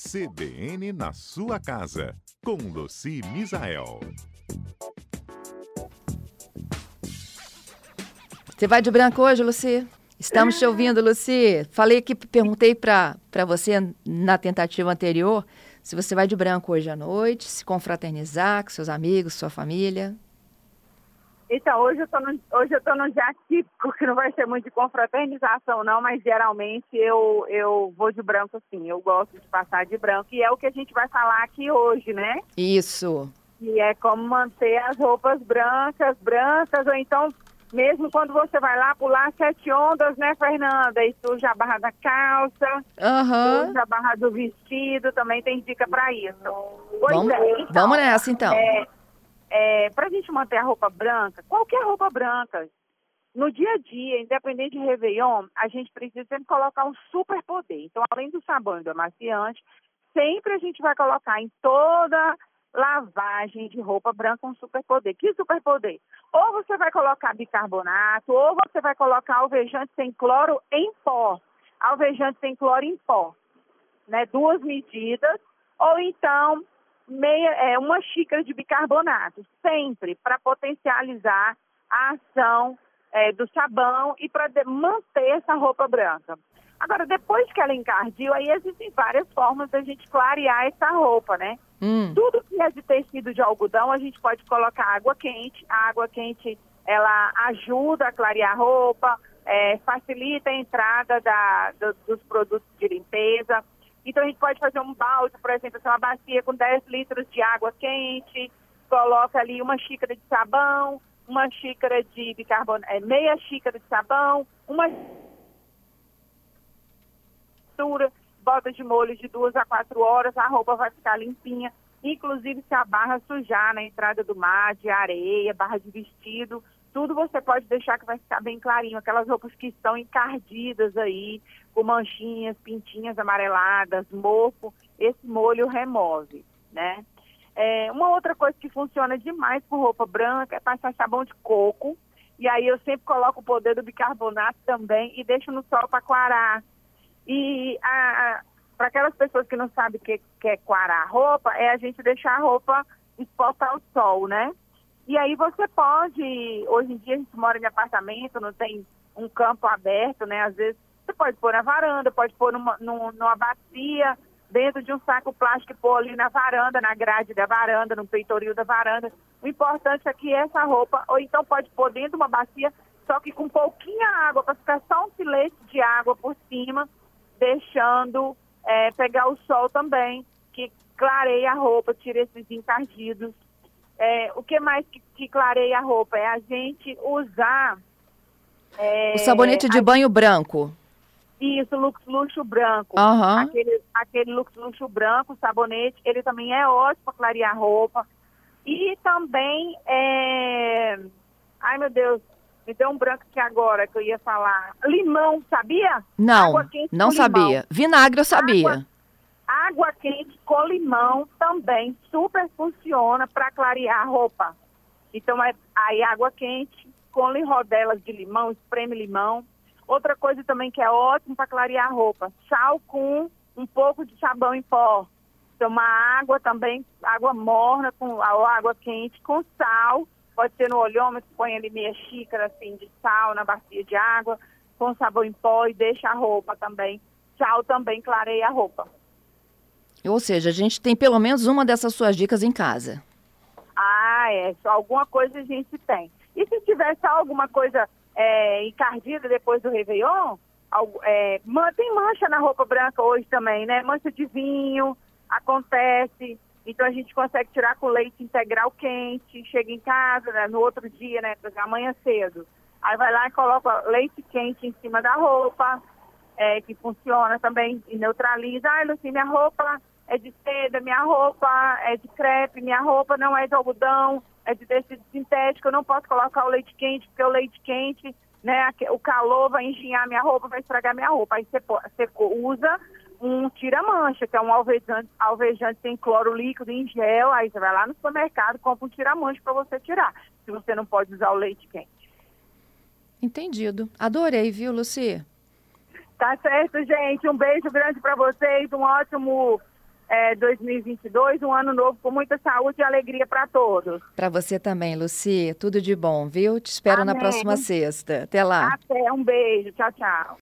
CBN na sua casa, com Luci Misael. Você vai de branco hoje, Luci? Estamos te ouvindo, Luci. Falei que perguntei para você na tentativa anterior se você vai de branco hoje à noite, se confraternizar com seus amigos, sua família. Então, hoje eu tô no, hoje eu tô no dia típico, que não vai ser muito de confraternização, não, mas geralmente eu, eu vou de branco sim. Eu gosto de passar de branco. E é o que a gente vai falar aqui hoje, né? Isso. E é como manter as roupas brancas, brancas, ou então, mesmo quando você vai lá pular sete ondas, né, Fernanda? E suja a barra da calça, Aham. suja a barra do vestido, também tem dica para isso. Pois Vamos, é, então, vamos nessa, então. é, é, para a gente manter a roupa branca, qualquer roupa branca, no dia a dia, independente de Réveillon, a gente precisa sempre colocar um super poder. Então, além do sabão e do amaciante, sempre a gente vai colocar em toda lavagem de roupa branca um super poder. Que super poder? Ou você vai colocar bicarbonato, ou você vai colocar alvejante sem cloro em pó. Alvejante sem cloro em pó. Né? Duas medidas. Ou então meia, é, uma xícara de bicarbonato, sempre para potencializar a ação é, do sabão e para manter essa roupa branca. Agora, depois que ela encardiu, aí existem várias formas da gente clarear essa roupa, né? Hum, Tudo que é de tecido de algodão, a gente pode colocar água quente. A água quente, ela ajuda a clarear a roupa, é, facilita a entrada da, do- dos produtos de limpeza. Então, a gente pode fazer um balde, por exemplo, assim, uma bacia com 10 litros de água quente, coloca ali uma xícara de sabão, uma xícara de bicarbonato, é, meia xícara de sabão, uma mistura, bota de molho de duas a quatro horas, a roupa vai ficar limpinha. Inclusive, se a barra sujar na entrada do mar, de areia, barra de vestido, tudo você pode deixar que vai ficar bem clarinho. Aquelas roupas que estão encardidas aí, com manchinhas, pintinhas amareladas, mofo, esse molho remove, né? É, uma outra coisa que funciona demais com roupa branca é passar sabão de coco. E aí eu sempre coloco o poder do bicarbonato também e deixo no sol para clarar. E para aquelas pessoas que não sabem o que, que é quarar a roupa, é a gente deixar a roupa exposta ao sol, né? E aí você pode, hoje em dia a gente mora em apartamento, não tem um campo aberto, né? Às vezes você pode pôr na varanda, pode pôr numa, num- numa bacia, dentro de um saco plástico pôr ali na varanda, na grade da varanda, no peitoril da varanda. O importante é que essa roupa, ou então pode pôr dentro de uma bacia, só que com pouquinha água, para ficar só um filete de água por cima, deixando é, pegar o sol também, que clareia a roupa, tira esses encardidos. É, o que mais que, que clareia a roupa? É a gente usar. é, o sabonete de a- banho branco. Isso, Lux Luxo branco. Aham. Aquele, aquele Lux Luxo branco, sabonete, ele também é ótimo para clarear a roupa. E também é. Ai, meu Deus, me deu um branco aqui agora que eu ia falar. Limão, sabia? Não, não limão. sabia. Vinagre eu sabia. Água. Água quente com limão também super funciona para clarear a roupa. Então, é, aí água quente com rodelas de limão, espreme limão. Outra coisa também que é ótimo para clarear a roupa, sal com um pouco de sabão em pó. Uma água também, água morna com água quente com sal. Pode ser no olhômetro, põe ali meia xícara assim de sal na bacia de água, com sabão em pó e deixa a roupa também. Sal também clareia a roupa. Ou seja, a gente tem pelo menos uma dessas suas dicas em casa. Ah, é. Alguma coisa a gente tem. E se tiver alguma coisa é, encardida depois do Réveillon, é, tem mancha na roupa branca hoje também, né? Mancha de vinho, acontece. Então a gente consegue tirar com leite integral quente, chega em casa, né, no outro dia, né? Amanhã cedo. Aí vai lá e coloca leite quente em cima da roupa, é, que funciona também e neutraliza. Ai, Luci, minha roupa é de seda, minha roupa é de crepe, minha roupa não é de algodão, é de tecido sintético, eu não posso colocar o leite quente, porque o leite quente, né, o calor vai engenhar minha roupa, vai estragar minha roupa. Aí você você usa um tira-mancha, que é um alvejante, alvejante sem cloro líquido em gel, aí você vai lá no supermercado, compra um tira-mancha para você tirar, se você não pode usar o leite quente. Entendido. Adorei, viu, Luci? Tá certo, gente. Um beijo grande para vocês, um ótimo é, 2022, um ano novo com muita saúde e alegria para todos. Para você também, Luci. Tudo de bom, viu? Te espero Amém. na próxima sexta. Até lá. Até, um beijo. Tchau, tchau.